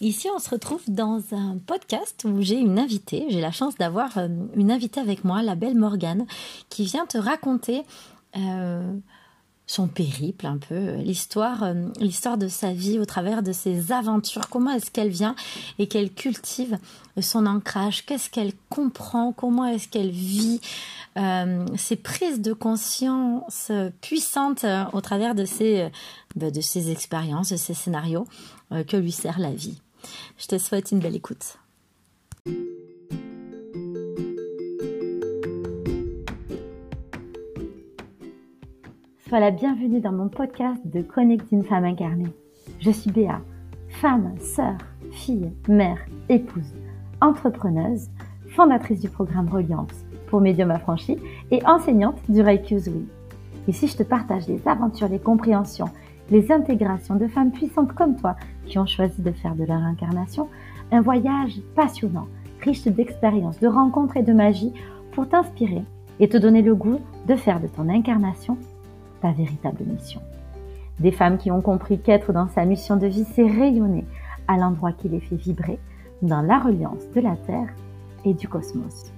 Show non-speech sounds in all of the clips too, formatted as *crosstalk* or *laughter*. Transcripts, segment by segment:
Ici, on se retrouve dans un podcast où j'ai une invitée. J'ai la chance d'avoir euh, une invitée avec moi, la belle Morgane, qui vient te raconter euh, son périple un peu, euh, l'histoire, l'histoire de sa vie au travers de ses aventures. Comment est-ce qu'elle vient et qu'elle cultive son ancrage? Qu'est-ce qu'elle comprend? Comment est-ce qu'elle vit ses prises de conscience puissantes au travers de ses, de ses expériences, de ses scénarios que lui sert la vie? Je te souhaite une belle écoute. Sois la bienvenue dans mon podcast de Connect une femme incarnée. Je suis Béa, femme, sœur, fille, mère, épouse, entrepreneuse, fondatrice du programme Reliance pour médium affranchis et enseignante du Reiki Usui. Ici, je te partage les aventures, les compréhensions, les intégrations de femmes puissantes comme toi qui ont choisi de faire de leur incarnation un voyage passionnant, riche d'expériences, de rencontres et de magie pour t'inspirer et te donner le goût de faire de ton incarnation ta véritable mission. Des femmes qui ont compris qu'être dans sa mission de vie, c'est rayonner à l'endroit qui les fait vibrer dans la reliance de la Terre et du cosmos.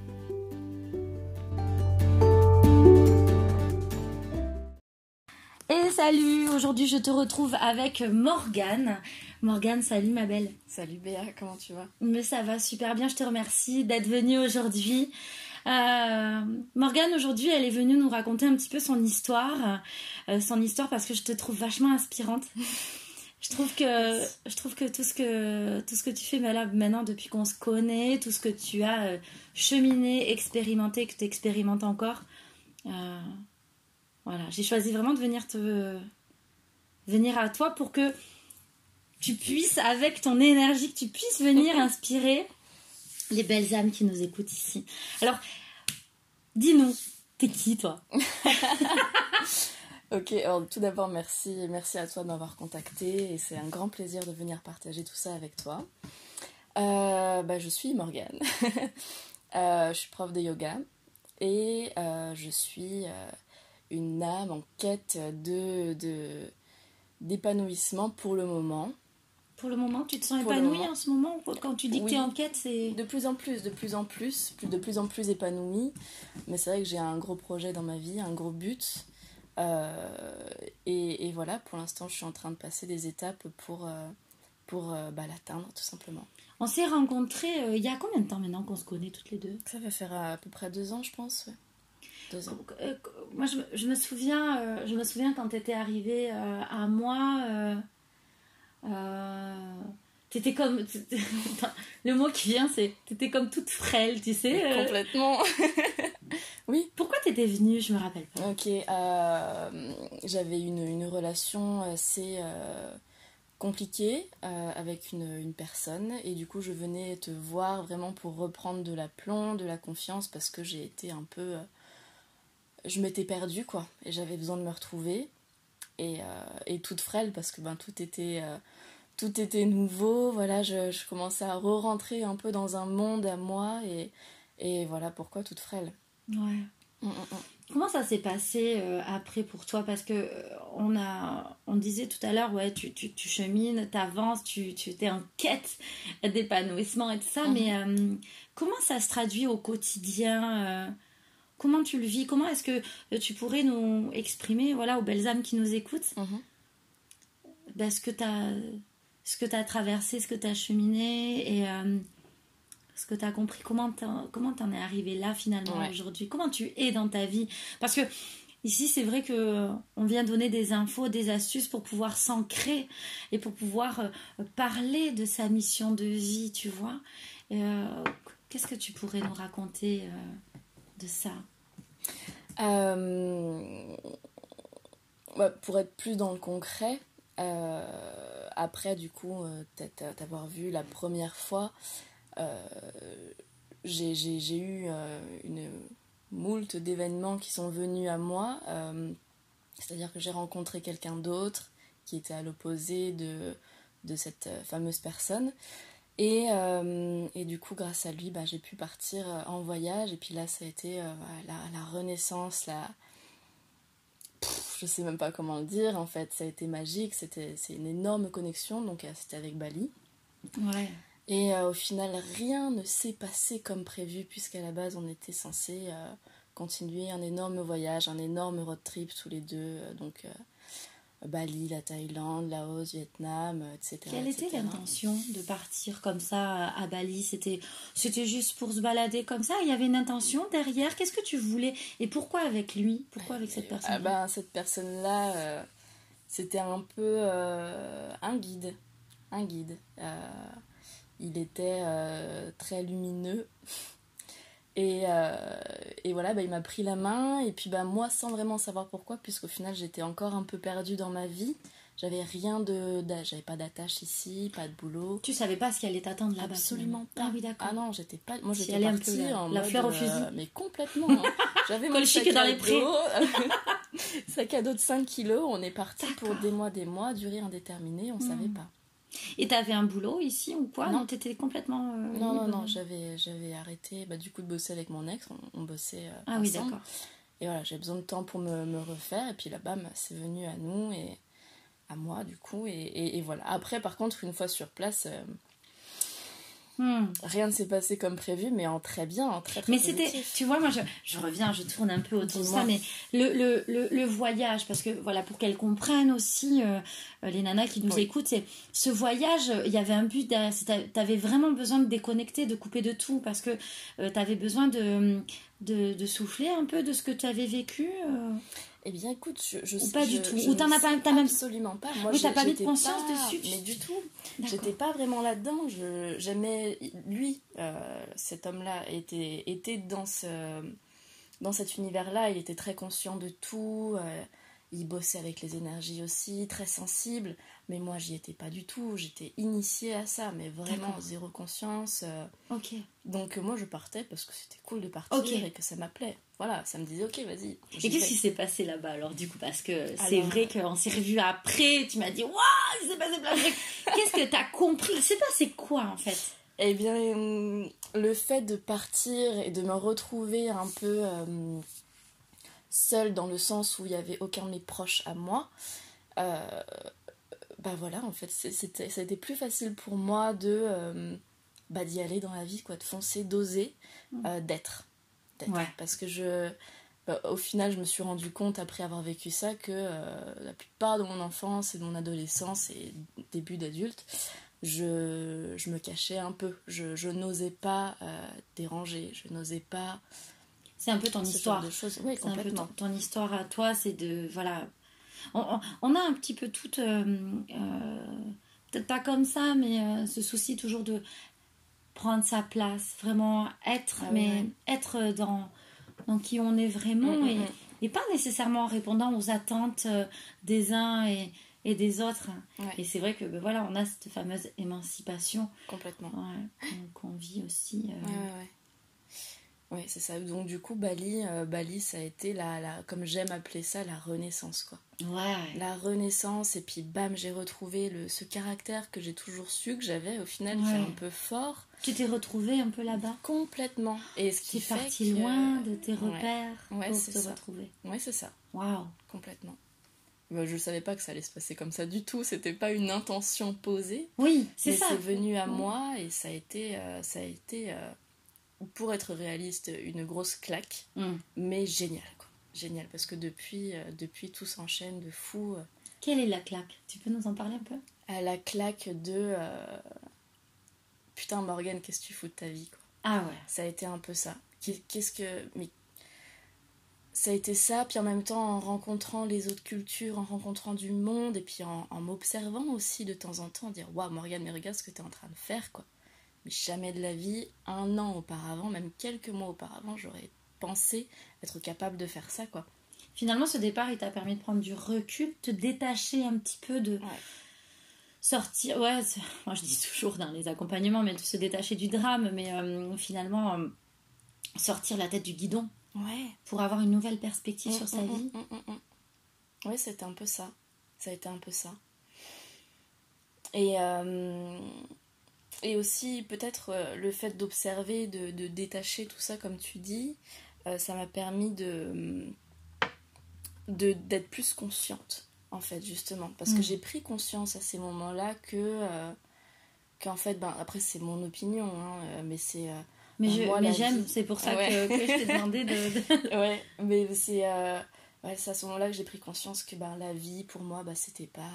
Et salut, aujourd'hui je te retrouve avec Morgane. Morgane, salut ma belle. Salut Béa, comment tu vas? Mais ça va super bien, je te remercie d'être venue aujourd'hui. Euh, Morgane, aujourd'hui, elle est venue nous raconter un petit peu son histoire. Euh, son histoire parce que je te trouve vachement inspirante. Je trouve que je trouve que tout ce que tout ce que tu fais là, maintenant depuis qu'on se connaît, tout ce que tu as euh, cheminé, expérimenté, que tu expérimentes encore. Euh, voilà, j'ai choisi vraiment de venir te venir à toi pour que tu puisses, avec ton énergie, que tu puisses venir inspirer les belles âmes qui nous écoutent ici. Alors, dis-nous, t'es qui toi? *laughs* Ok, alors tout d'abord merci, merci à toi de m'avoir contacté et c'est un grand plaisir de venir partager tout ça avec toi. Euh, bah, je suis Morgane, *laughs* euh, je suis prof de yoga et euh, je suis une âme en quête de d'épanouissement pour le moment. Pour le moment, tu te sens épanouie en ce moment Quand tu dis que tu es en quête, c'est... De plus en plus, de plus en plus, de plus en plus épanouie. Mais c'est vrai que j'ai un gros projet dans ma vie, un gros but. Euh, et, voilà, pour l'instant, je suis en train de passer des étapes pour, euh, pour euh, bah, l'atteindre, tout simplement. On s'est rencontrés il y a combien de temps maintenant qu'on se connaît toutes les deux? Ça va faire à peu près deux ans, je pense. Deux ans. moi, je, me souviens, je me souviens quand tu étais arrivée à moi euh, t'étais comme. *laughs* Le mot qui vient, c'est. T'étais comme toute frêle, tu sais. Euh. Complètement. *laughs* oui. Pourquoi t'étais venue Je me rappelle pas. Ok. Euh, j'avais une, une, relation assez compliquée avec une, une, personne et du coup je venais te voir vraiment pour reprendre de l'aplomb, de la confiance parce que j'ai été un peu... je m'étais perdue quoi et j'avais besoin de me retrouver et, et toute frêle parce que ben, tout était tout était nouveau, voilà, je, commençais à re-rentrer un peu dans un monde à moi et, et voilà pourquoi toute frêle. Ouais. Mm, mm, mm. Comment ça s'est passé euh, après pour toi? Parce que euh, on a, on disait tout à l'heure, ouais, tu, tu, tu chemines, tu avances, tu, tu es en quête d'épanouissement et tout ça, mais euh, comment ça se traduit au quotidien Comment tu le vis Comment est-ce que tu pourrais nous exprimer, voilà, aux belles âmes qui nous écoutent, ben, ce que tu as ce que tu as traversé, ce que tu as cheminé et euh, ce que tu as compris. Comment comment t'en es arrivé là finalement aujourd'hui? Comment tu es dans ta vie? Parce que ici, c'est vrai que on vient donner des infos, des astuces pour pouvoir s'ancrer et pour pouvoir euh, parler de sa mission de vie, tu vois? Euh, qu'est-ce que tu pourrais nous raconter ça bah, Pour être plus dans le concret, euh, après, du coup, euh, t'avoir vu la première fois, euh, j'ai eu une moult d'événements qui sont venus à moi. C'est-à-dire que j'ai rencontré quelqu'un d'autre qui était à l'opposé de cette fameuse personne. Et, et, du coup, grâce à lui, bah, j'ai pu partir en voyage. Et puis là, ça a été la, la, renaissance, la, je sais même pas comment le dire, en fait, ça a été magique, c'était, c'est une énorme connexion, donc euh, c'était avec Bali. Ouais. Et euh, au final, rien ne s'est passé comme prévu, puisqu'à la base, on était censé euh, continuer un énorme voyage, un énorme road trip tous les deux. euh, donc, euh, Bali, la Thaïlande, Laos, Vietnam, euh, etc. Quelle était l'intention de partir comme ça à Bali? C'était c'était juste pour se balader comme ça? Il y avait une intention derrière? Qu'est-ce que tu voulais? Et pourquoi avec lui? Pourquoi avec cette personne Ah ben, cette personne-là, euh, c'était un peu euh, un guide. Un guide. Euh, il était très lumineux. Et, euh, et voilà, bah, il m'a pris la main. Et puis bah, moi, sans vraiment savoir pourquoi, puisqu'au final, j'étais encore un peu perdue dans ma vie. J'avais rien de. J'avais pas d'attache ici, pas de boulot. Tu savais pas ce qui allait t'attendre là-bas Absolument pas. Ah oui, d'accord. Ah non, j'étais pas. Moi, j'étais partie la- en la mode, fleur au euh, fusil. mais complètement. hein. *laughs* J'avais mon sac dans les prés. *laughs* *laughs* sac à dos de 5 kilos. On est parti pour des mois, des mois, durée indéterminée. On Hmm. savait pas. Et t'avais un boulot ici ou quoi Non. T'étais complètement. euh, Non, non, non. J'avais, j'avais arrêté. Bah, du coup, de bosser avec mon ex. On, on bossait. euh, Ah oui, d'accord. Et voilà, j'ai besoin de temps pour me, me refaire. Et puis là, bam, c'est venu à nous et à moi, du coup. Et, et- et voilà. Après, par contre, une fois sur place. euh, Hmm. Rien ne s'est passé comme prévu, mais en très bien, en très très Mais c'était, tu vois, moi je, je reviens, je tourne un peu autour de ça, mais le, le, le, le voyage, parce que voilà, pour qu'elles comprennent aussi, euh, euh, les nanas qui nous Oui. écoutent, c'est ce voyage, il y avait un but t'avais vraiment besoin de déconnecter, de couper de tout, parce que euh, t'avais besoin de, de, de souffler un peu de ce que tu avais vécu. euh? Eh bien, écoute, je, je Ou pas je- du tout. Ou t'en as pas- t'as même- absolument pas. Moi, Oui, t'as pas mis de conscience pas- dessus. Mais du tout. J'étais pas vraiment là-dedans. J'aimais lui, euh, cet homme-là était était dans ce dans cet univers-là. Il était très conscient de tout. euh, il bossait avec les énergies aussi, très sensible. Mais moi, j'y étais pas du tout. J'étais initiée à ça, mais vraiment zéro conscience. euh, Ok. donc moi, je partais parce que c'était cool de partir et que ça m'appelait. Voilà, ça me disait ok, vas-y. Et qu'est-ce qui s'est passé là-bas alors du coup? Parce que c'est Alors- vrai qu'on s'est revus après, tu m'as dit Waouh, il s'est passé plein de trucs. *laughs* Qu'est-ce que t'as compris? Il s'est passé quoi en fait? Eh bien, euh, le fait de partir et de me retrouver un peu euh, seule dans le sens où il n'y avait aucun de mes proches à moi, euh, bah voilà, en fait, c'est- c'était, ça a été plus facile pour moi de euh, bah, d'y aller dans la vie, quoi, de foncer, d'oser, euh, d'être. Ouais. Parce que je. bah, au final, je me suis rendu compte après avoir vécu ça que euh, la plupart de mon enfance et de mon adolescence et début d'adulte, je, je me cachais un peu. Je, je n'osais pas euh, déranger, je n'osais pas C'est un peu ton histoire. genre de choses. Oui, C'est un peu complètement. ton, ton histoire à toi, c'est de. Voilà. On, on- on a un petit peu toute. euh, euh, Peut-être pas comme ça, mais euh, ce souci toujours de prendre sa place, vraiment être, Ah mais ouais. être dans, dans qui on est vraiment Mm, mm, et, mm. et pas nécessairement en répondant aux attentes euh, des uns et, et des autres. Ouais. Et c'est vrai que ben voilà, on a cette fameuse émancipation Complètement. ouais, qu'on vit aussi. euh, Ouais, ouais, ouais. Ouais, c'est ça. Donc, du coup, Bali, euh, Bali, ça a été la, la, comme j'aime appeler ça, la renaissance, quoi. ouais. La renaissance, et puis bam, j'ai retrouvé le, ce caractère que j'ai toujours su que j'avais, au final, qui Ouais. est un peu fort. Tu t'es retrouvée un peu là-bas Complètement. Et ce qui es fait partie que- loin de tes Ouais. repères Ouais, pour c'est te ça. retrouver. Ouais, c'est ça. Waouh. Complètement. Bah, je savais pas que ça allait se passer comme ça du tout. C'était pas une intention posée. Oui, c'est mais ça. c'est venu à Ouais. moi et ça a été, euh, ça a été euh, pour être réaliste, une grosse claque, Hum. mais génial quoi. Génial parce que depuis, euh, depuis tout s'enchaîne de fou. euh, Quelle est la claque? Tu peux nous en parler un peu? À la claque de euh, putain Morgane, qu'est-ce que tu fous de ta vie quoi? Ah ouais. Ça a été un peu ça. Qu'est- Qu'est-ce que mais ça a été ça, puis en même temps en rencontrant les autres cultures, en rencontrant du monde, et puis en, en m'observant aussi de temps en temps, dire Waouh, Morgane, mais regarde ce que tu es en train de faire, quoi. Mais jamais de la vie, un an auparavant, même quelques mois auparavant, j'aurais pensé être capable de faire ça, quoi. Finalement, ce départ, il t'a permis de prendre du recul, te détacher un petit peu de. Ouais. Sortir. Ouais, moi je dis toujours dans les accompagnements, mais de se détacher du drame, mais euh, finalement, euh, sortir la tête du guidon Ouais. pour avoir une nouvelle perspective sur sa vie. Ouais, c'était un peu ça. Ça a été un peu ça. Et, euh, et aussi, peut-être, euh, le fait d'observer, de, de détacher tout ça, comme tu dis, euh, ça m'a permis de de- d'être plus consciente, en fait, justement. Parce que Mm. j'ai pris conscience à ces moments-là que, euh, qu'en fait, ben, après, c'est mon opinion, hein, mais c'est. mais ben, j'aime, c'est pour ça que, que, je t'ai demandé de. *laughs* ouais, mais c'est. Ouais, c'est à ce moment-là que j'ai pris conscience que ben, la vie, pour moi, ben, c'était pas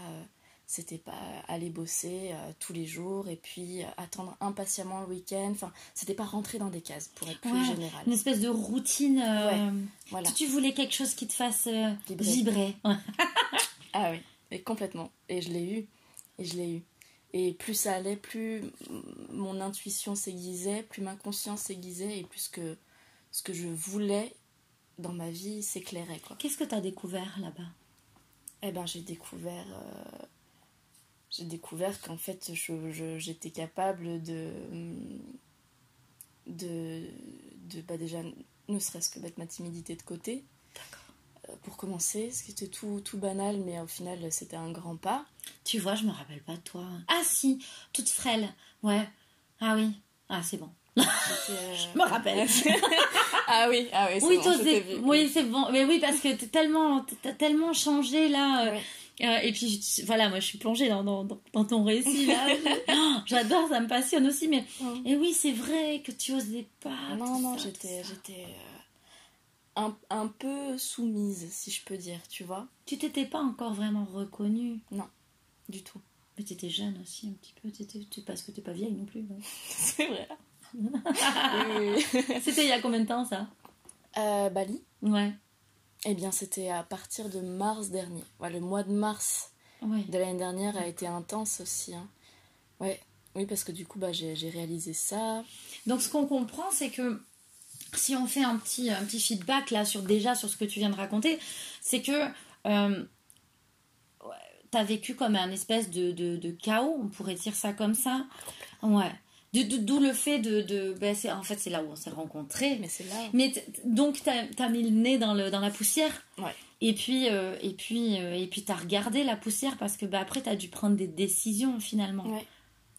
c'était pas aller bosser euh, tous les jours et puis euh, attendre impatiemment le week-end. Enfin, c'était pas rentrer dans des cases pour être plus général. Une espèce de routine. Euh, voilà. Tu voulais quelque chose qui te fasse vibrer. *laughs* ah oui, et complètement. Et je l'ai eu. Et je l'ai eu. Et plus ça allait, plus mon intuition s'aiguisait, plus ma conscience s'aiguisait et plus que ce que je voulais dans ma vie s'éclairait. Qu'est-ce que tu as découvert là-bas? Eh ben, j'ai découvert j'ai découvert qu'en fait j'étais capable de de, de bah déjà ne serait-ce que mettre ma timidité de côté. Euh, pour commencer ce qui était tout, tout banal mais au final c'était un grand pas. Tu vois je me rappelle pas de toi. Ah si toute frêle. Ouais. Ah oui. Ah c'est bon. *laughs* Euh, je me rappelle. *laughs* Ah oui ah oui oui, bon, oui c'est bon. Mais oui parce que t'as tellement as tellement changé là euh, euh, et puis voilà, moi je suis plongée dans, dans, dans ton récit là. *laughs* Oh, j'adore, ça me passionne aussi. Mais et oui, c'est vrai que tu osais pas. Non, non, j'étais j'étais euh, un, un peu soumise, si je peux dire, tu vois. Tu t'étais pas encore vraiment reconnue? Non, du tout. Mais tu étais jeune aussi un petit peu. Étais, parce que t'es pas vieille non plus. *laughs* c'est vrai. *laughs* C'était il y a combien de temps ça? Euh, Bali. Ouais. Eh bien, c'était à partir de mars dernier. le mois de mars de l'année dernière a été intense aussi. Hein. Ouais. Oui, parce que du coup, bah, j'ai réalisé ça. Donc, ce qu'on comprend, c'est que si on fait un petit, un petit feedback là sur déjà sur ce que tu viens de raconter, c'est que euh, tu as vécu comme un espèce de, de, de, chaos, on pourrait dire ça comme ça. Ouais. D'où le fait de. de ben en fait, c'est là où on s'est rencontrés. Mais c'est là. Mais donc, tu as, mis le nez dans, le, dans la poussière. Ouais. Et puis, euh, et puis, euh, et puis tu as regardé la poussière parce que ben, après, tu as dû prendre des décisions finalement. Ouais.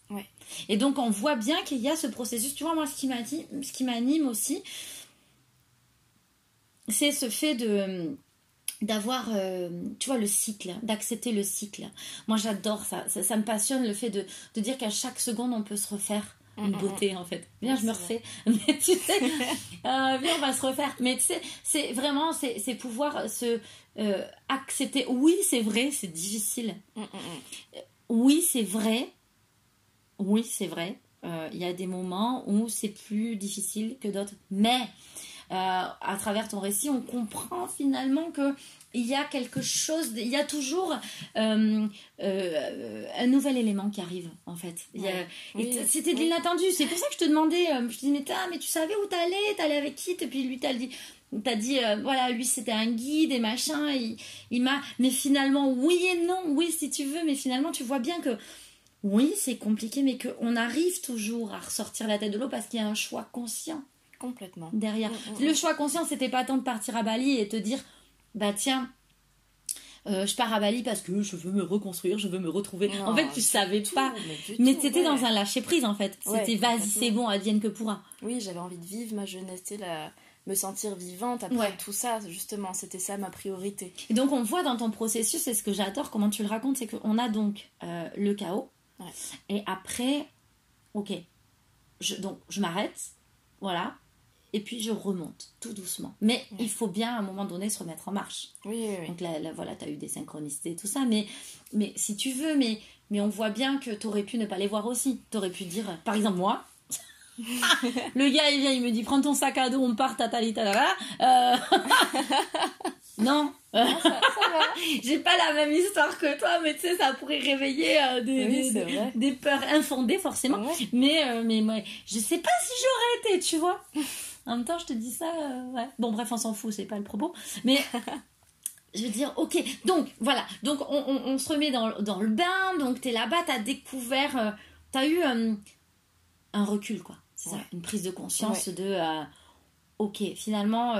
Ouais. Et donc, on voit bien qu'il y a ce processus. Tu vois, moi, ce qui m'anime aussi, c'est ce fait de d'avoir euh, tu vois le cycle d'accepter le cycle moi j'adore ça. ça. me passionne le fait de, de dire qu'à chaque seconde on peut se refaire une beauté en fait. Viens, je me refais. *laughs* Mais tu sais, euh, viens, on va se refaire. Mais tu sais, c'est vraiment, c'est pouvoir se euh, accepter. Oui, c'est vrai, c'est difficile. Oui, c'est vrai. Oui, c'est vrai. Euh, il y a des moments où c'est plus difficile que d'autres. Mais à travers ton récit, on comprend finalement que il y a quelque chose, il y a toujours euh, euh, un nouvel élément qui arrive en fait. C'était de l'inattendu, c'est pour ça que je te demandais, euh, je te dis mais, mais tu savais où t'allais, t'allais avec qui? Et puis lui t'as dit, t'as dit voilà lui c'était un guide et machin, il, il m'a, mais finalement oui et non, oui si tu veux, mais finalement tu vois bien que oui c'est compliqué, mais qu'on arrive toujours à ressortir la tête de l'eau parce qu'il y a un choix conscient. Complètement. Derrière. Mm, mm, Le mm. choix conscient, c'était pas tant de partir à Bali et te dire bah tiens, euh, je pars à Bali parce que je veux me reconstruire, je veux me retrouver. en fait, tu savais pas. Mais, c'était dans un lâcher prise en fait. C'était vas-y, c'est bon, advienne que pourra. Oui, j'avais envie de vivre ma jeunesse, la... me sentir vivante après tout ça, justement, c'était ça ma priorité. Et donc on voit dans ton processus, et ce que j'adore, comment tu le racontes, c'est qu'on a donc euh, le chaos. Et après, ok, je, donc je m'arrête, voilà, et puis je remonte tout doucement. Mais il faut bien à un moment donné se remettre en marche. Oui, oui, Donc là, voilà, tu as eu des synchronicités, tout ça, mais, mais si tu veux, mais, mais on voit bien que tu aurais pu ne pas les voir aussi. Tu aurais pu dire, par exemple, moi, *laughs* le gars il vient, il me dit prends ton sac à dos, on part, tatali, tatala. Euh... *laughs* non, *laughs* j'ai pas la même histoire que toi, mais tu sais, ça pourrait réveiller euh, des, des, peurs infondées forcément. Mais, euh, mais moi, je sais pas si j'aurais été, tu vois. En même temps, je te dis ça, euh, ouais. Bon, bref, on s'en fout, c'est pas le propos. Mais *laughs* je veux dire, ok, donc voilà, donc on, se remet dans, dans, le bain, donc t'es là-bas, t'as découvert, euh, t'as eu euh, un recul, quoi. C'est ça, une prise de conscience de, ok, finalement,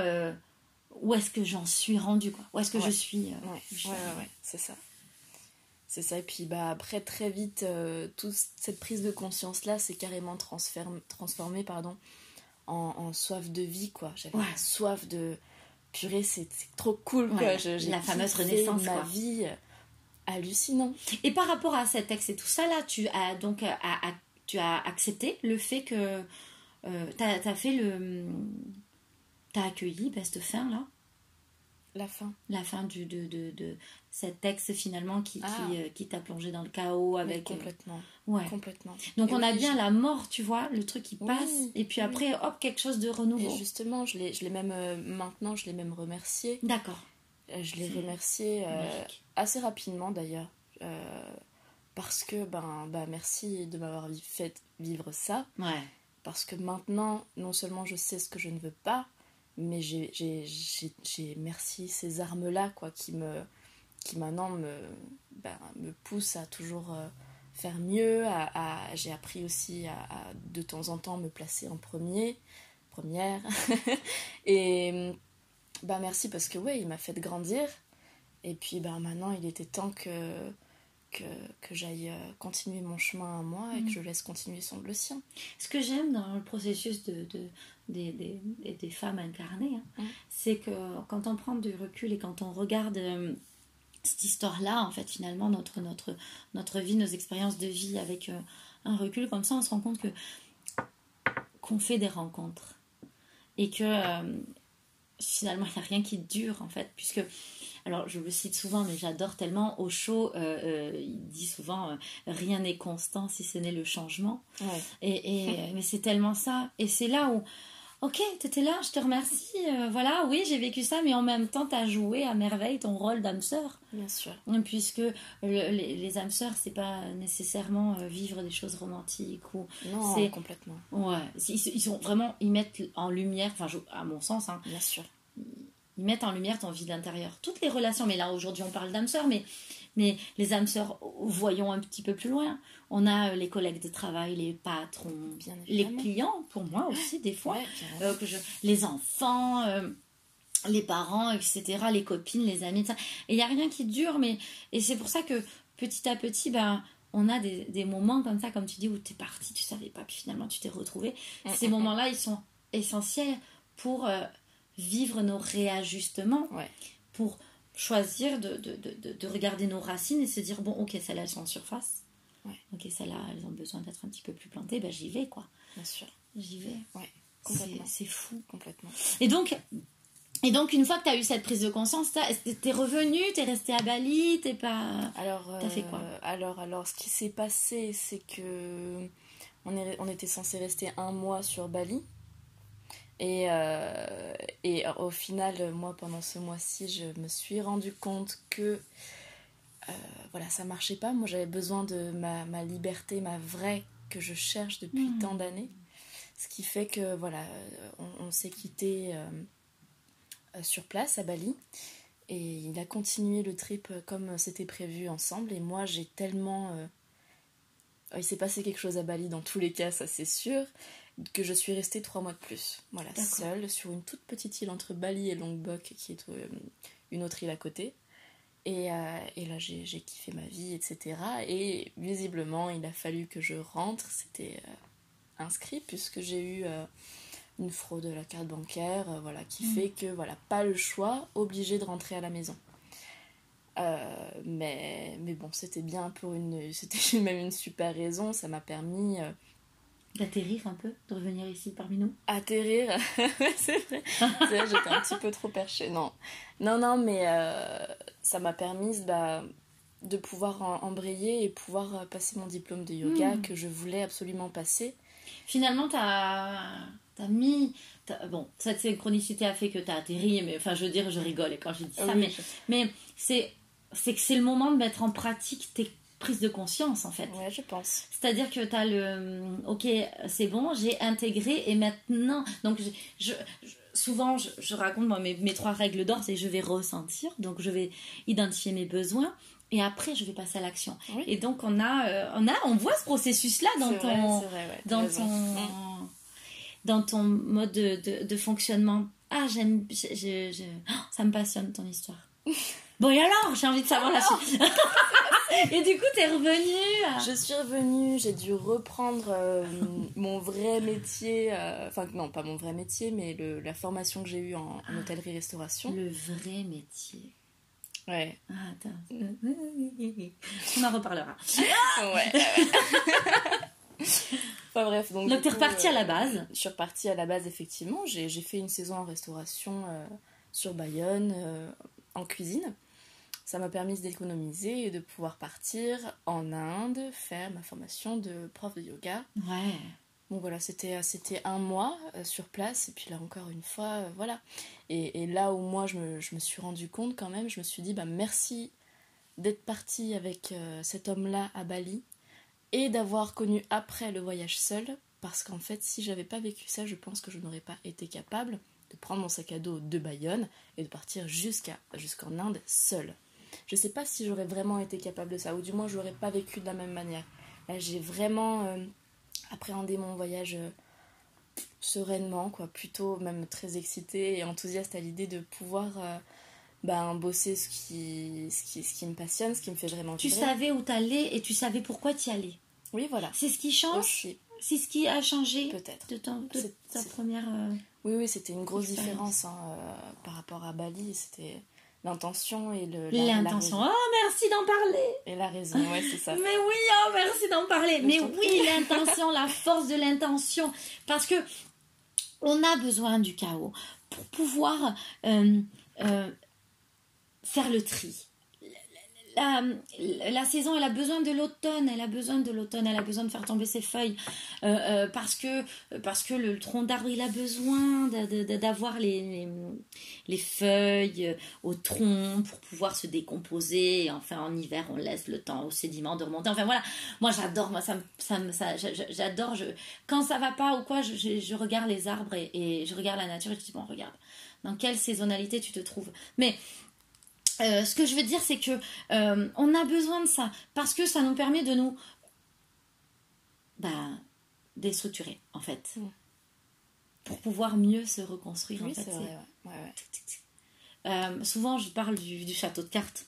où est-ce que j'en suis rendu, quoi? Où est-ce que je suis Ouais, ouais, c'est ça. C'est ça, et puis bah, après, très vite, toute cette prise de conscience-là s'est carrément transformée pardon, en, soif de vie, quoi. J'avais soif de purée, c'est trop cool, quoi. la fameuse renaissance, ma vie euh, hallucinant. Et par rapport à cet texte et tout ça, là, tu as donc à, tu as accepté le fait que euh, tu as, fait le. Tu as accueilli bah, cette fin-là La fin. La fin du, de, de, de cet texte finalement qui, qui, ah. euh, qui t'a plongé dans le chaos avec. Euh, complètement. ouais. Complètement. Donc on a bien la mort, tu vois, le truc qui passe, et puis après, hop, quelque chose de renouveau. Et justement, je l'ai même. maintenant, je l'ai même remercié. D'accord. Je l'ai remercié assez rapidement d'ailleurs. parce que, ben, ben, merci de m'avoir fait vivre ça. Ouais. Parce que maintenant, non seulement je sais ce que je ne veux pas, mais j'ai, merci ces armes-là, quoi, qui me, qui maintenant me, ben, me poussent à toujours euh, faire mieux. À, j'ai appris aussi à, de temps en temps me placer en premier, première. *laughs* Et ben, merci parce que ouais, il m'a fait grandir. Et puis ben, maintenant, il était temps que que, que j'aille euh, continuer mon chemin à moi et que mm. je laisse continuer son, le sien. Ce que j'aime dans le processus de, de des, des, des, femmes incarnées, hein, mm. c'est que quand on prend du recul et quand on regarde euh, cette histoire-là, en fait, finalement, notre, notre, notre vie, nos expériences de vie avec euh, un recul comme ça, on se rend compte que qu'on fait des rencontres et que finalement, il n'y a rien qui dure, en fait, puisque alors je le cite souvent, mais j'adore tellement, au show, euh, euh, il dit souvent, euh, rien n'est constant si ce n'est le changement. Et, *laughs* mais c'est tellement ça. Et c'est là où, ok, t'étais là, je te remercie, voilà, oui, j'ai vécu ça, mais en même temps, t'as joué à merveille ton rôle d'âme sœur. Bien sûr. Puisque les, les, âmes sœurs, c'est pas nécessairement vivre des choses romantiques ou. Non, c'est complètement. Ouais, ils, ils, sont vraiment, ils mettent en lumière, enfin, à mon sens, hein, Bien sûr ils mettent en lumière ton vie d'intérieur. Toutes les relations, mais là aujourd'hui on parle d'âmes sœurs, mais, mais les âmes sœurs, voyons un petit peu plus loin. On a euh, les collègues de travail, les patrons, Bien les clients, pour moi aussi des fois, euh, que je, les enfants. Euh, les parents, etc., les copines, les amis, ça. Et il n'y a rien qui dure, mais. Et c'est pour ça que petit à petit, ben, on a des, des, moments comme ça, comme tu dis, où tu es parti, tu savais pas, puis finalement tu t'es retrouvé. Mm, Ces mm, mm. moments-là, ils sont essentiels pour vivre nos réajustements pour choisir de, de, de, de, regarder nos racines et se dire bon ok celles-là elles sont en surface. Ok celles-là elles ont besoin d'être un petit peu plus plantées ben j'y vais quoi. Bien sûr. J'y vais. Ouais c'est fou. Complètement. Et donc et donc une fois que tu as eu cette prise de conscience t'es revenu t'es resté à Bali t'es pas alors t'as fait quoi? euh, alors alors ce qui s'est passé c'est que on, est, on était censé rester un mois sur Bali et, euh, et au final, moi, pendant ce mois-ci, je me suis rendu compte que euh, voilà, ça marchait pas. Moi, j'avais besoin de ma, ma, liberté, ma vraie, que je cherche depuis mmh. tant d'années. Ce qui fait que, voilà, on, s'est quitté euh, sur place à Bali. Et il a continué le trip comme c'était prévu ensemble. Et moi, j'ai tellement. il s'est passé quelque chose à Bali dans tous les cas, ça c'est sûr que je suis restée trois mois de plus. Voilà, seule, sur une toute petite île entre Bali et Lombok, qui est euh, une autre île à côté. Et, euh, et là, j'ai kiffé ma vie, etc. Et visiblement, il a fallu que je rentre. C'était euh, inscrit, puisque j'ai eu une fraude de la carte bancaire, voilà, qui mm. fait que, voilà, pas le choix, obligé de rentrer à la maison. mais, mais bon, c'était bien pour une. *laughs* C'était même une super raison. Ça m'a permis D'atterrir un peu, de revenir ici parmi nous Atterrir, *laughs* c'est vrai. J'étais un petit peu trop perchée. Non, non, non, mais euh, ça m'a permis bah, de pouvoir embrayer et pouvoir euh, passer mon diplôme de yoga hmm. que je voulais absolument passer. Finalement, tu as, as, mis. bon, cette synchronicité a fait que tu as atterri, mais enfin, je veux dire, je rigole quand je dis ça, mais, mais c'est que c'est le moment de mettre en pratique tes prise de conscience en fait. Ouais, je pense. C'est-à-dire que tu as le OK, c'est bon, j'ai intégré et maintenant donc je, souvent je, raconte moi mes, mes trois règles d'or, c'est je vais ressentir, donc je vais identifier mes besoins et après je vais passer à l'action. Et donc on a euh, on a on voit ce processus là dans ton dans ton mm. dans ton mode de, de, fonctionnement. Ah, j'aime je, oh, ça me passionne ton histoire. *laughs* bon et alors, j'ai envie de savoir la suite. *laughs* Et du coup, t'es revenue Je suis revenue, j'ai dû reprendre euh, mon vrai métier, euh, enfin non, pas mon vrai métier, mais le, la formation que j'ai eue en, hôtellerie-restauration. Le vrai métier. Ouais. Ah, attends. *laughs* On en reparlera. *laughs* ouais. enfin bref. Donc, Donc t'es coup, reparti à la euh, base. Je suis repartie à la base, effectivement. J'ai j'ai fait une saison en restauration euh, sur Bayonne, euh, en cuisine. Ça m'a permis d'économiser et de pouvoir partir en Inde, faire ma formation de prof de yoga. Ouais. Bon voilà, c'était c'était un mois euh, sur place et puis là encore une fois, euh, voilà. Et, et là où moi je me, je me suis rendu compte quand même, je me suis dit bah merci d'être partie avec euh, cet homme-là à Bali et d'avoir connu après le voyage seul parce qu'en fait si j'avais pas vécu ça, je pense que je n'aurais pas été capable de prendre mon sac à dos de Bayonne et de partir jusqu'à jusqu'en Inde seule. Je sais pas si j'aurais vraiment été capable de ça ou du moins je l'aurais pas vécu de la même manière. Là, j'ai vraiment euh, appréhendé mon voyage euh, sereinement, quoi, plutôt même très excitée et enthousiaste à l'idée de pouvoir euh, ben, bosser ce qui, ce, qui, ce qui me passionne, ce qui me fait vraiment Tu savais où t'allais et tu savais pourquoi t'y allais. Oui, voilà. C'est ce qui change. Aussi, C'est ce qui a changé peut-être. de, ton, de ta première. euh, Oui, oui, c'était une grosse différence hein, par rapport à Bali. C'était l'intention et le, L'intention. raison. Oh, merci d'en parler. Et la raison, ouais, c'est ça. *laughs* Mais oui, oh, merci d'en parler. Mais oui, *laughs* l'intention, la force de l'intention. Parce que on a besoin du chaos pour pouvoir euh, euh, faire le tri. La, la- saison, elle a besoin de l'automne, elle a besoin de l'automne, elle a besoin de faire tomber ses feuilles, euh, euh, parce que parce que le tronc d'arbre, il a besoin d'avoir les, les, les feuilles au tronc pour pouvoir se décomposer. Enfin, en hiver, on laisse le temps aux sédiments de remonter. Enfin voilà, moi j'adore, moi ça, ça, ça j'a- j'a- j'adore. Quand ça va pas ou quoi, je regarde les arbres et, et je regarde la nature et je dis bon, regarde, dans quelle saisonnalité tu te trouves? Mais euh, ce que je veux dire, c'est que euh, on a besoin de ça parce que ça nous permet de nous bah, déstructurer en fait, Mm. pour pouvoir mieux se reconstruire. Oui, en fait, vrai. Ouais, ouais, euh, souvent, je parle du, du château de cartes.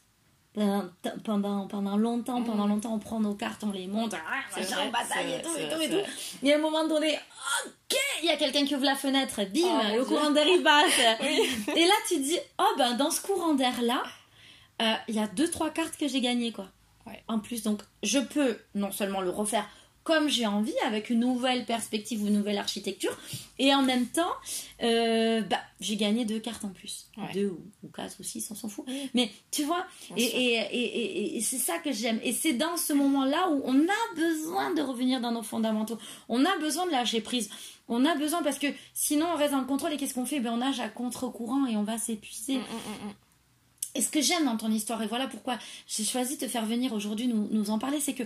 Pendant, pendant, pendant longtemps, pendant longtemps, on prend nos cartes, on les monte, ah, on bataille et tout, et tout, et tout. Et à un moment donné, ok, il y a quelqu'un qui ouvre la fenêtre, bim, Oh, le courant d'air il passe. *laughs* Et là, tu te dis, oh ben, dans ce courant d'air-là, euh, il y a deux, trois cartes que j'ai gagnées, quoi. Ouais. En plus, donc, je peux non seulement le refaire comme j'ai envie, avec une nouvelle perspective ou une nouvelle architecture, et en même temps, euh, bah, j'ai gagné deux cartes en plus. Ouais. Deux ou, ou quatre ou six, on s'en fout. Mais tu vois, et, sûr. et, et, et- et c'est ça que j'aime. Et c'est dans ce moment-là où on a besoin de revenir dans nos fondamentaux. On a besoin de lâcher prise. On a besoin parce que sinon on reste dans le contrôle et qu'est-ce qu'on fait? Ben, On nage à contre-courant et on va s'épuiser. Mm, mm, mm. Et ce que j'aime dans ton histoire, et voilà pourquoi j'ai choisi de te faire venir aujourd'hui nous, nous en parler, c'est que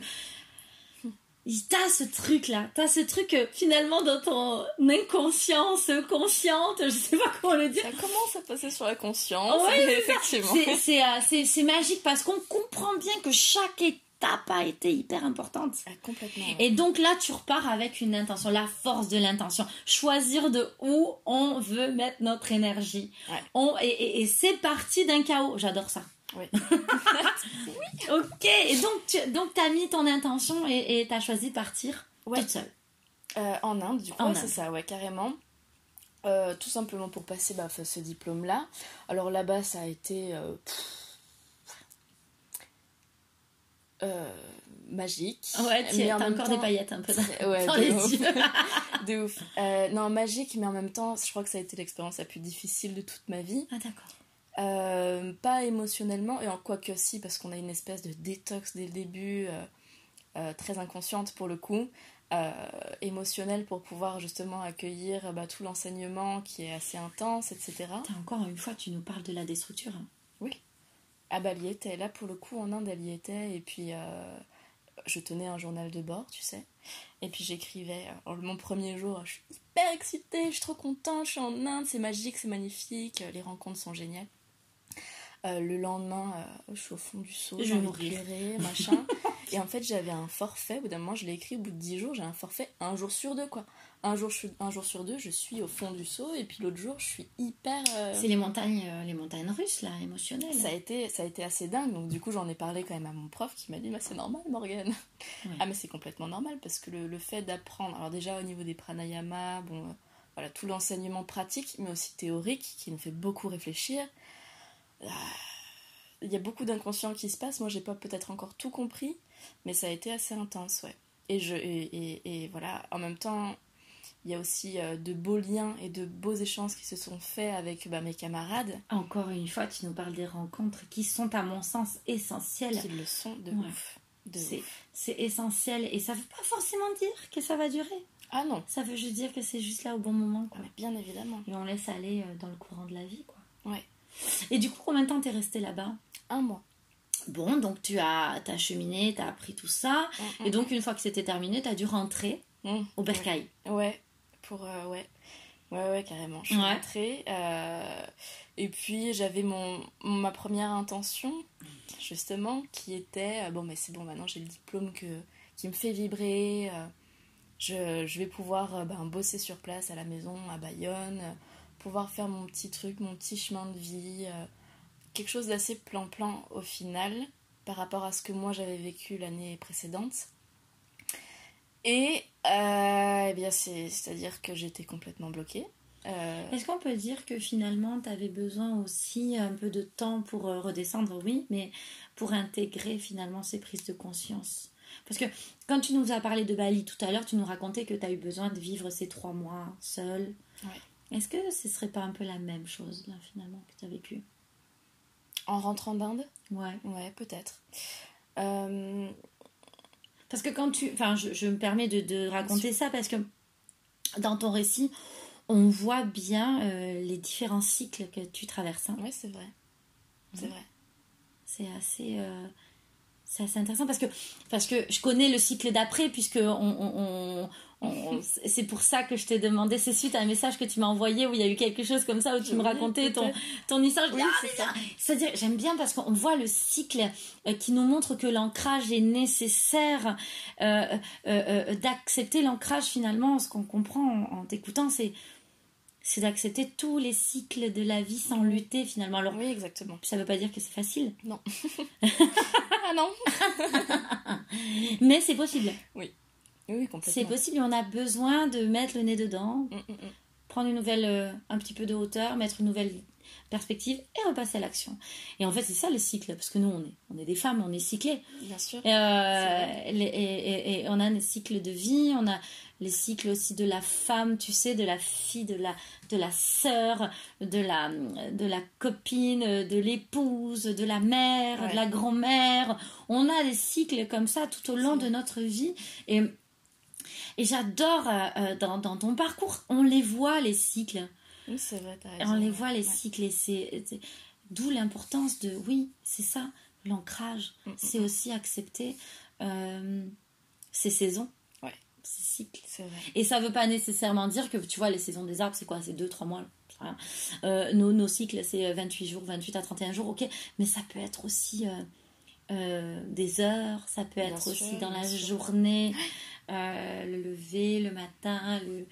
t'as ce truc-là, t'as ce truc euh, finalement dans ton inconscience consciente, je sais pas comment le dire. Ça commence à passer sur la conscience, Ouais, *laughs* effectivement. C'est- C'est euh, c'est- c'est magique parce qu'on comprend bien que chaque étape a été hyper importante. Ah, complètement. Et donc là, tu repars avec une intention, la force de l'intention. Choisir de où on veut mettre notre énergie. Ouais. On, et et- et c'est parti d'un chaos. J'adore ça. *laughs* Oui. Ok, et donc tu donc as mis ton intention et tu as choisi de partir Ouais. toute seule. Euh, en Inde, du coup, ouais, c'est ça, ouais, carrément. Euh, tout simplement pour passer bah, ce diplôme-là. Alors là-bas, ça a été euh, pff, euh, magique. Ouais, mais as en même encore temps- des paillettes un peu dans, Ouais, dans de les ouf. yeux. *laughs* De ouf. Euh, non, magique, mais en même temps, je crois que ça a été l'expérience la plus difficile de toute ma vie. Ah d'accord. Euh, pas émotionnellement, et en quoi que si, parce qu'on a une espèce de détox dès le début, très inconsciente pour le coup, émotionnelle pour pouvoir justement accueillir bah, tout l'enseignement qui est assez intense, etc. Encore une fois, tu nous parles de la destructure. hein. Ah bah elle y était, là pour le coup en Inde elle y était, et puis euh, je tenais un journal de bord, tu sais, et puis j'écrivais, alors mon premier jour, je suis hyper excitée, je suis trop contente, je suis en Inde, c'est magique, c'est magnifique, euh, les rencontres sont géniales. Euh, le lendemain, euh, je suis au fond du seau, Je vais *laughs* machin. Et en fait, j'avais un forfait, au bout d'un moment, je l'ai écrit, au bout de 10 jours, j'ai un forfait un jour sur deux, quoi. Un jour, un jour sur deux, je suis au fond du seau, et puis l'autre jour, je suis hyper... euh, C'est les montagnes, euh, les montagnes russes là, émotionnelles. ça a, été, ça a été assez dingue, donc du coup j'en ai parlé quand même à mon prof qui m'a dit bah, c'est normal Morgane. Ouais. Ah mais c'est complètement normal parce que le, le fait d'apprendre, alors déjà au niveau des pranayamas, bon, euh, voilà tout l'enseignement pratique mais aussi théorique qui nous fait beaucoup réfléchir. Ah, Il y a beaucoup d'inconscient qui se passe, moi j'ai pas peut-être encore tout compris, mais ça a été assez intense, ouais. Et, je, et, et, voilà, en même temps, il y a aussi euh, de beaux liens et de beaux échanges qui se sont faits avec bah, mes camarades. Encore une fois, tu nous parles des rencontres qui sont, à mon sens, essentielles. Qui le sont de ouf. C'est essentiel et ça veut pas forcément dire que ça va durer. Ah non. Ça veut juste dire que c'est juste là au bon moment. Quoi. bien évidemment. Et on laisse aller euh, dans le courant de la vie. Quoi. Ouais. Et du coup, combien de temps t'es resté là-bas? Un mois. Bon, donc tu as, as cheminé, tu as appris tout ça. Mm, mm, et donc, mm. une fois que c'était terminé, tu as dû rentrer au bercail. Ouais, pour. Euh, ouais. Ouais, ouais, carrément. Je suis rentrée. Euh, et puis, j'avais mon, ma première intention, justement, qui était bon, mais c'est bon, maintenant j'ai le diplôme que, qui me fait vibrer. Euh, je, je, vais pouvoir ben, bosser sur place à la maison, à Bayonne, pouvoir faire mon petit truc, mon petit chemin de vie quelque chose d'assez plan-plan au final par rapport à ce que moi j'avais vécu l'année précédente. Et euh, eh bien c'est-à-dire que j'étais complètement bloquée. Euh, Est-ce qu'on peut dire que finalement tu avais besoin aussi un peu de temps pour euh, redescendre? Oui, mais pour intégrer finalement ces prises de conscience parce que quand tu nous as parlé de Bali tout à l'heure, tu nous racontais que tu as eu besoin de vivre ces trois mois seul. Est-ce que ce serait pas un peu la même chose là finalement que tu as vécu? En rentrant d'Inde Ouais. Ouais, peut-être. Euh, parce que quand tu. Enfin, je, me permets de, raconter ça parce que dans ton récit, on voit bien euh, les différents cycles que tu traverses. Hein. Oui, c'est vrai. C'est vrai. C'est assez. Euh, c'est assez intéressant parce que, parce que je connais le cycle d'après, puisque on, *laughs* c'est pour ça que je t'ai demandé. C'est suite à un message que tu m'as envoyé où il y a eu quelque chose comme ça, où tu me racontais ton, ton histoire. Ah, c'est-à-dire, j'aime bien parce qu'on voit le cycle euh, qui nous montre que l'ancrage est nécessaire, euh, euh, d'accepter l'ancrage finalement. Ce qu'on comprend en t'écoutant, c'est c'est d'accepter tous les cycles de la vie sans lutter finalement. Alors, oui, exactement. Ça ne veut pas dire que c'est facile. Non. *laughs* *laughs* ah non. Mais c'est possible. Oui. Oui, complètement. C'est possible on a besoin de mettre le nez dedans, mm, mm, mm. prendre une nouvelle, euh, un petit peu de hauteur, mettre une nouvelle perspective et repasser à l'action. Et en fait, c'est ça le cycle, parce que nous, on est, on est des femmes, on est cyclées. Bien sûr. Euh, et, et, on a un cycle de vie, on a les cycles aussi de la femme, tu sais, de la fille, de la, de la sœur, de la, de la copine, de l'épouse, de la mère, de la grand-mère. On a des cycles comme ça tout au long de notre vie. Et, et j'adore euh, euh, dans, dans, ton parcours, on les voit, les cycles. Oui, c'est vrai, On les voit, les cycles. Et c'est, d'où l'importance de, oui, c'est ça, l'ancrage. Mm, mm, c'est mm. aussi accepter euh, ces saisons cycle. Et ça veut pas nécessairement dire que, tu vois, les saisons des arbres, c'est quoi? C'est 2-3 mois. Euh, nos, nos, cycles, c'est 28 jours, 28 à 31 jours, ok. Mais ça peut être aussi euh, euh, des heures, ça peut être aussi dans la journée, *gasps* le lever, le matin, le...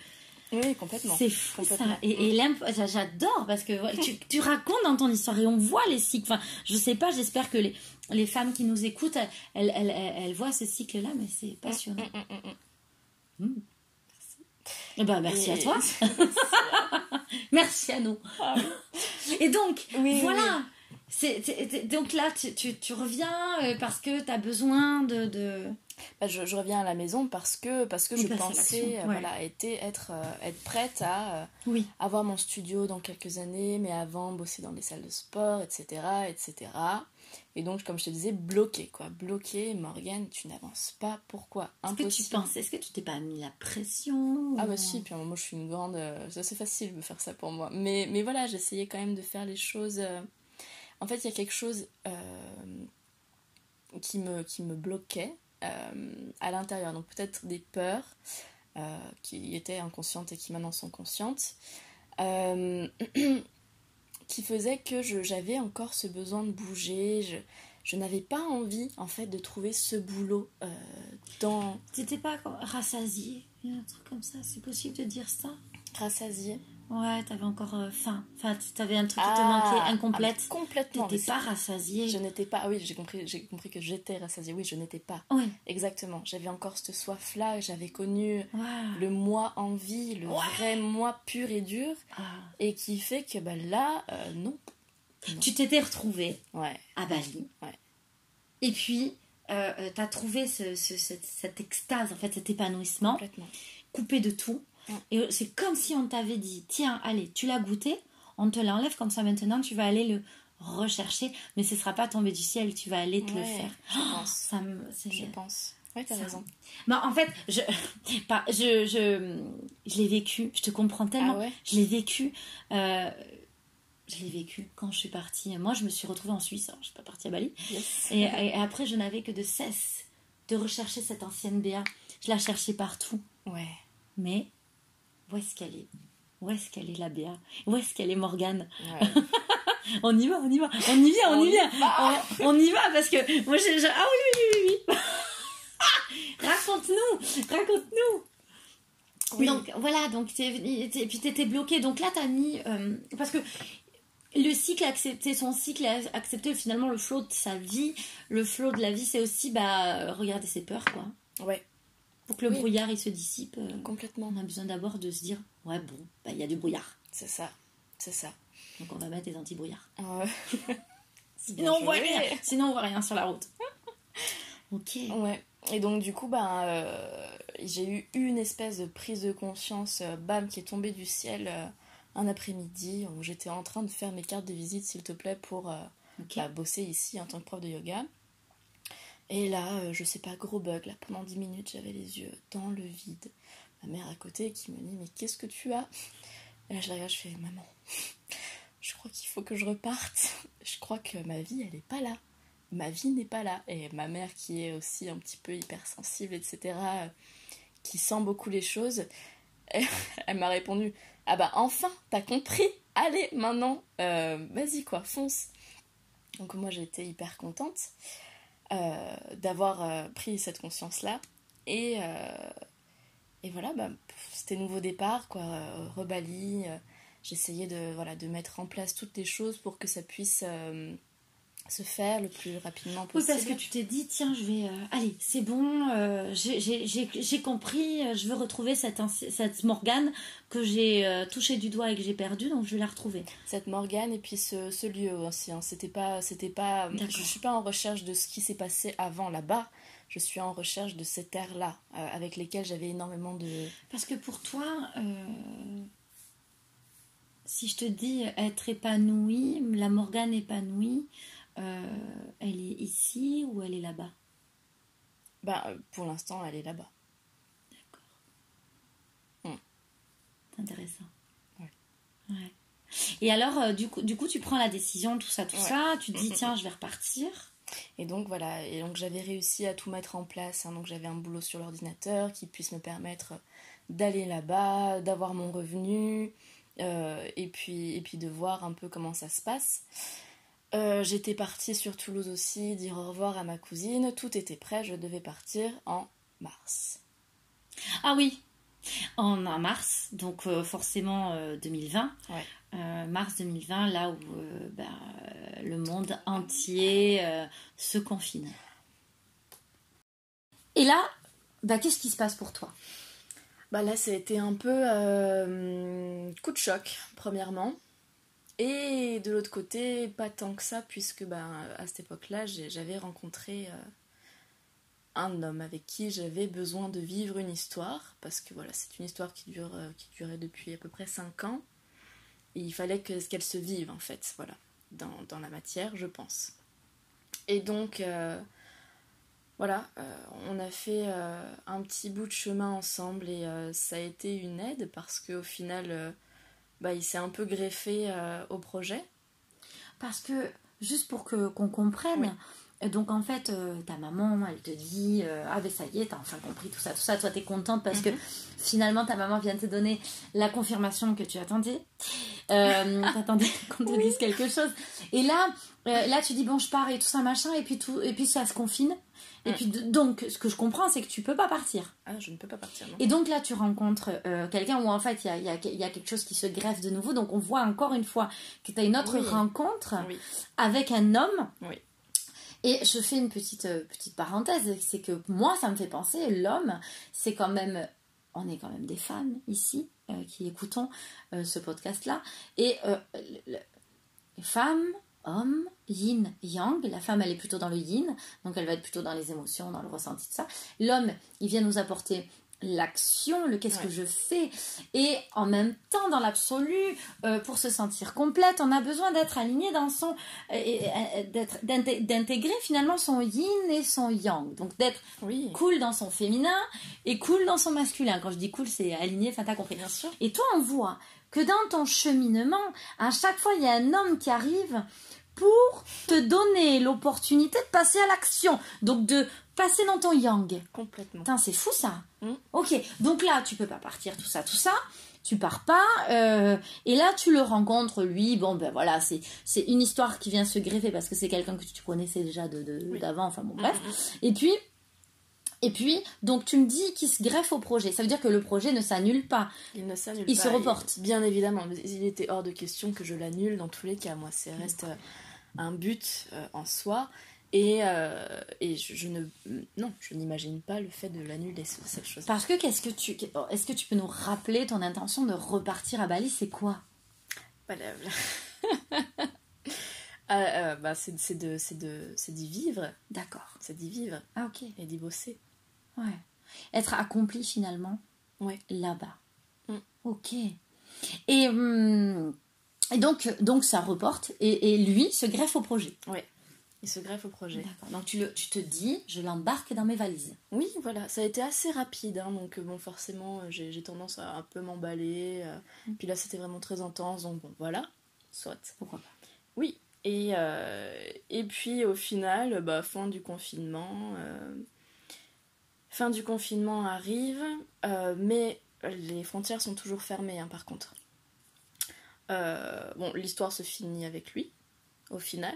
Oui, complètement. C'est fou ça. Et, et j'adore parce que tu, *laughs* tu, racontes dans ton histoire et on voit les cycles. Enfin, je sais pas, j'espère que les, les femmes qui nous écoutent, elles, elles, elles, voient ce cycle-là, mais c'est passionnant. Mm, mm, mm. Eh ben, merci à toi. *laughs* *laughs* merci à nous. Ah Et donc, voilà. C'est, donc là, tu, tu, reviens euh, parce que tu as besoin de... de... Bah, je, je, reviens à la maison parce que, parce que je pensais euh, voilà, être, euh, être prête à oui. avoir mon studio dans quelques années, mais avant bosser dans des salles de sport, etc. etc. Et donc, comme je te disais, bloqué, quoi. Bloqué, Morgane, tu n'avances pas. Pourquoi? Impossible. Est-ce que tu penses Est-ce que tu t'es pas mis la pression Ah bah si, puis moi je suis une grande... Euh, c'est facile de faire ça pour moi. Mais, mais voilà, j'essayais quand même de faire les choses... Euh, en fait, il y a quelque chose euh, qui, me, qui me bloquait à l'intérieur. Donc peut-être des peurs qui étaient inconscientes et qui maintenant sont conscientes. *clears throat* qui faisait que j'avais encore ce besoin de bouger. Je, je n'avais pas envie, en fait, de trouver ce boulot euh, dans... T'étais pas rassasiée, un truc comme ça, c'est possible de dire ça? Rassasiée Ouais, t'avais encore euh, faim. Enfin, t'avais un truc qui te ah, manquait, incomplète. Ah, complètement. T'étais pas rassasiée. Je n'étais pas. Ah oui, j'ai compris, j'ai compris que j'étais rassasiée. Oui, je n'étais pas. Oui. Exactement. J'avais encore cette soif-là. J'avais connu le moi en vie, le vrai moi pur et dur. Ah. Et qui fait que bah, là, euh, non. Tu t'étais retrouvée ouais. à Bali. Ouais. Et puis, euh, euh, t'as trouvé ce- ce- cette, cette extase, en fait, cet épanouissement, Complètement. coupé de tout. Et c'est comme si on t'avait dit, tiens, allez, tu l'as goûté, on te l'enlève comme ça maintenant, tu vas aller le rechercher, mais ce sera pas tombé du ciel, tu vas aller te le faire. Je pense. Ça me, Je pense. Ouais, t'as raison. Bah, en fait, je, *laughs* pas, je, je, je l'ai vécu, je te comprends tellement. Ah ouais? Je l'ai vécu. euh, je l'ai vécu quand je suis partie. Moi, je me suis retrouvée en Suisse. Alors, je suis pas partie à Bali. Yes. Et, et après, je n'avais que de cesse de rechercher cette ancienne Béa. Je la cherchais partout. Ouais. Mais où est-ce qu'elle est? Où est-ce qu'elle est la Béa Où est-ce qu'elle est Morgane? Ouais. *laughs* On y va, on y va, on y vient, on, On y vient. On, on y va parce que moi, j'ai. j'ai- Ah oui, oui, oui, oui, oui. *laughs* raconte-nous, raconte-nous. Oui. Donc voilà, donc t'es t'es- et puis t'étais bloqué. Donc là, t'as mis euh, parce que le cycle a accepté son cycle, a accepté finalement le flot de sa vie. Le flot de la vie, c'est aussi bah regarder ses peurs quoi. Ouais, Pour que le Oui. brouillard il se dissipe, euh, complètement. on a besoin d'abord de se dire ouais bon, bah il y a du brouillard, C'est ça. C'est ça. donc on va mettre des anti-brouillards. *laughs* Sinon on voit rien. Sinon on voit rien sur la route. *laughs* ok. Ouais. Et donc du coup, ben, euh, j'ai eu une espèce de prise de conscience, euh, bam, qui est tombée du ciel un après-midi où j'étais en train de faire mes cartes de visite, s'il te plaît, pour bah, bosser ici en tant que prof de yoga. Et là, euh, je sais pas, gros bug, là, pendant 10 minutes, j'avais les yeux dans le vide. Ma mère à côté qui me dit, mais qu'est-ce que tu as? Et là, je la regarde, je fais, maman, *laughs* je crois qu'il faut que je reparte. Je crois que ma vie, elle est pas là. Ma vie n'est pas là. Et ma mère, qui est aussi un petit peu hypersensible, etc., euh, qui sent beaucoup les choses, *laughs* elle, m'a répondu, ah bah enfin, t'as compris? Allez, maintenant, euh, vas-y quoi, fonce. Donc moi été hyper contente d'avoir euh, pris cette conscience-là. Et, euh, et voilà, bah, c'était nouveau départ, quoi, euh, rebali. euh, J'essayais de, voilà, de mettre en place toutes les choses pour que ça puisse euh, se faire le plus rapidement Oui, possible. parce que tu t'es dit, tiens, je vais. euh, allez, c'est bon, euh, j'ai- compris, euh, je veux retrouver cette, cette Morgane que j'ai euh, touchée du doigt et que j'ai perdue, donc je vais la retrouver. cette Morgane et puis ce, ce lieu aussi. hein. C'était pas, pas. Je suis pas en recherche de ce qui s'est passé avant là-bas. Je suis en recherche de cette ère-là, euh, avec lesquelles j'avais énormément de. Parce que pour toi, si je te dis être épanouie, la Morgane épanouie, euh, elle est ici ou elle est là-bas? Bah, euh, pour l'instant, elle est là-bas. C'est intéressant. Ouais. Ouais. Et alors, euh, du, coup, du coup, tu prends la décision, tout ça, tout Ouais. ça, tu te dis, *laughs* tiens, je vais repartir. Et donc voilà, et donc j'avais réussi à tout mettre en place. hein. Donc j'avais un boulot sur l'ordinateur qui puisse me permettre d'aller là-bas, d'avoir mon revenu, euh, et, puis, et puis de voir un peu comment ça se passe. Euh, J'étais partie sur Toulouse aussi, dire au revoir à ma cousine. Tout était prêt, je devais partir en mars. Ah oui, en, en mars, donc euh, forcément euh, 2020. Ouais. Euh, mars 2020, là où euh, bah, le monde entier euh, se confine. Et là, bah, qu'est-ce qui se passe pour toi? Bah là, ça a été un peu euh, coup de choc, premièrement. Et de l'autre côté, pas tant que ça, puisque bah, à cette époque-là, j'avais rencontré euh, un homme avec qui j'avais besoin de vivre une histoire, parce que voilà, c'est une histoire qui, dure, euh, qui durait depuis à peu près 5 ans. Et il fallait que- qu'elle se vive, en fait, voilà, dans, dans la matière, je pense. Et donc, euh, voilà, on a fait un petit bout de chemin ensemble et ça a été une aide parce qu'au final, bah, il s'est un peu greffé euh, au projet. Parce que, juste pour que qu'on comprenne, donc en fait, euh, ta maman, elle te dit euh, Ah, ben ça y est, t'as enfin compris tout ça, tout ça. Toi, t'es contente parce que finalement, ta maman vient te donner la confirmation que tu attendais. Euh, *laughs* T'attendais qu'on te dise quelque chose. Et là, euh, là, tu dis Bon, je pars et tout ça, machin, et puis, tout, et puis ça se confine. Et Mm. puis, donc, ce que je comprends, c'est que tu peux pas partir. Ah, je ne peux pas partir, non Et donc là, tu rencontres quelqu'un où en fait, il y a, y a- il y a quelque chose qui se greffe de nouveau. Donc, on voit encore une fois que tu as une autre Oui. rencontre Oui, avec un homme. Oui. Et je fais une petite, euh, petite parenthèse, c'est que moi, ça me fait penser, l'homme, c'est quand même, on est quand même des femmes ici euh, qui écoutons euh, ce podcast-là. Et le- femmes, homme, yin, yang. La femme, elle est plutôt dans le yin, donc elle va être plutôt dans les émotions, dans le ressenti de ça. L'homme, il vient nous apporter l'action, le qu'est-ce que je fais. Et en même temps, dans l'absolu, euh, pour se sentir complète, on a besoin d'être aligné dans son. d'intégrer finalement son yin et son yang. Donc d'être cool dans son féminin et cool dans son masculin. Quand je dis cool, c'est aligné, enfin t'as compris. Bien sûr. Et toi, on voit que dans ton cheminement, à chaque fois, il y a un homme qui arrive pour te donner l'opportunité de passer à l'action. Donc de passer dans ton yang. Complètement. c'est fou ça. Mm. Ok, donc là, tu peux pas partir, tout ça, tout ça. Tu pars pas, euh, et là tu le rencontres, lui, bon ben voilà, c'est, c'est une histoire qui vient se greffer parce que c'est quelqu'un que tu connaissais déjà de, d'avant, enfin bon bref. Mm, mm, et puis, et puis, donc tu me dis qu'il se greffe au projet. Ça veut dire que le projet ne s'annule pas. Il ne s'annule pas. Il se reporte. bien évidemment. Il était hors de question que je l'annule dans tous les cas. Moi, c'est reste un but euh, en soi. Et, euh, et je, ne non, je n'imagine pas le fait de l'annuler cette chose. Parce que qu'est-ce que tu est-ce que tu peux nous rappeler ton intention de repartir à Bali, c'est quoi? Bah, *laughs* euh, bah, c'est de c'est de c'est d'y vivre. D'accord. C'est d'y vivre. Ah ok. Et d'y bosser. Ouais. Être accompli finalement. Ouais. Là-bas. Mm. Ok. Et, hum, et donc donc ça reporte et, et lui se greffe au projet. Ouais. Il se greffe au projet. Donc tu, le, tu te dis, je l'embarque dans mes valises. Oui, voilà. Ça a été assez rapide. Hein, donc bon, forcément, euh, j'ai tendance à un peu m'emballer. Euh. Mm. Puis là, c'était vraiment très intense. Donc bon, voilà. Soit. Pourquoi pas Oui. Et, euh, et puis au final, bah, fin du confinement. fin du confinement arrive. mais les frontières sont toujours fermées, hein, par contre. bon, l'histoire se finit avec lui, au final.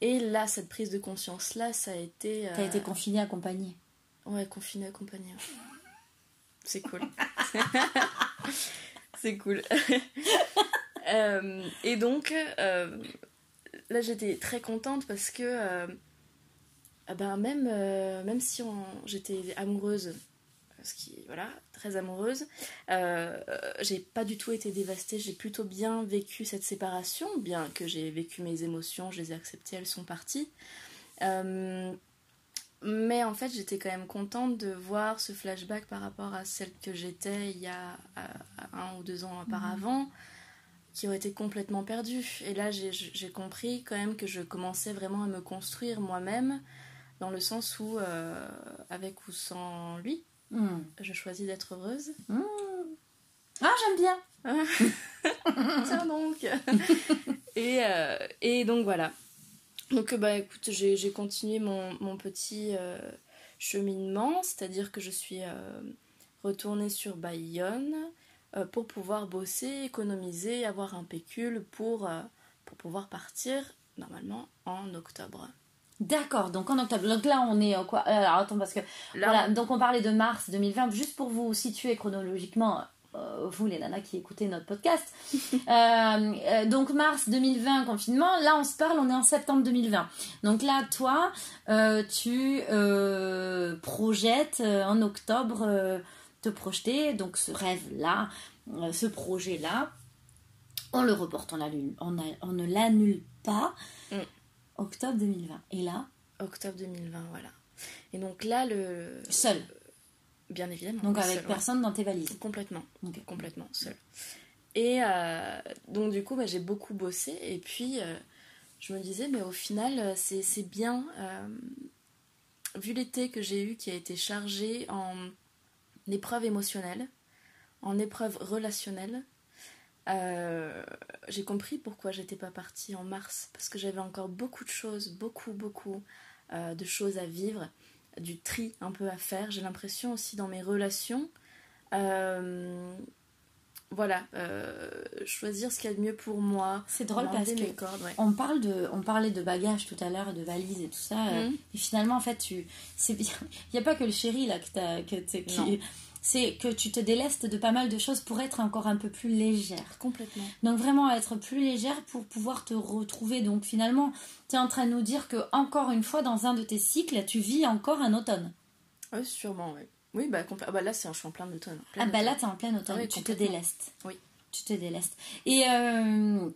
Et là, cette prise de conscience-là, ça a été. T'as été confinée, accompagnée Ouais, confinée, accompagnée. *laughs* C'est cool. *laughs* C'est cool. *laughs* Euh, et donc, euh, là, j'étais très contente parce que. Euh, ben, même, même si j'étais amoureuse qui voilà très amoureuse. Euh, j'ai pas du tout été dévastée. J'ai plutôt bien vécu cette séparation bien que j'ai vécu mes émotions je les ai acceptées elles sont parties. Euh, mais en fait j'étais quand même contente de voir ce flashback par rapport à celle que j'étais il y a un ou deux ans auparavant qui ont été complètement perdues et là j'ai compris quand même que je commençais vraiment à me construire moi-même dans le sens où euh, avec ou sans lui Hmm. Je choisis d'être heureuse. Hmm. Ah, j'aime bien. *laughs* Tiens donc. *laughs* et, euh, et donc voilà. Donc bah écoute, j'ai continué mon, mon petit euh, cheminement, c'est-à-dire que je suis euh, retournée sur Bayonne pour pouvoir bosser, économiser, avoir un pécule pour, pour pouvoir partir normalement en octobre. D'accord, donc en octobre. Donc là, on est quoi euh, Alors attends, parce que. voilà, donc on parlait de mars 2020, juste pour vous situer chronologiquement, euh, vous les nanas qui écoutez notre podcast. *laughs* Euh, donc mars 2020, confinement. Là, on se parle, on est en septembre 2020. Donc là, toi, tu projettes en octobre te projeter, donc ce rêve-là, ce projet-là. On le reporte, on, on, on ne l'annule pas. Mm. Octobre 2020. Et là Octobre 2020, voilà. Et donc là, le. Seul Bien évidemment. Donc avec personne dans tes valises Complètement. Complètement, seul. Et euh, donc du coup, bah, j'ai beaucoup bossé. Et puis, euh, je me disais, mais au final, euh, c'est bien. vu l'été que j'ai eu qui a été chargé en épreuves émotionnelles, en épreuves relationnelles, euh, j'ai compris pourquoi j'étais pas partie en mars parce que j'avais encore beaucoup de choses, beaucoup, beaucoup euh, de choses à vivre, du tri un peu à faire. J'ai l'impression aussi dans mes relations, euh, voilà, choisir ce qu'il y a de mieux pour moi. C'est drôle parce que on parle de, on parlait de bagages tout à l'heure, de valises et tout ça, mhm. et finalement en fait tu, c'est bien, *laughs* il y a pas que le chéri là que t'as, que qui c'est que tu te délestes de pas mal de choses pour être encore un peu plus légère. Complètement. Donc vraiment être plus légère pour pouvoir te retrouver. Donc finalement, tu es en train de nous dire que encore une fois, dans un de tes cycles, tu vis encore un automne. Oui, sûrement, oui. Oui, bah, ah bah là, c'est, je suis en plein automne. ah bah là, tu es en plein automne. tu te délestes. Oui. Tu te délestes. Et, euh,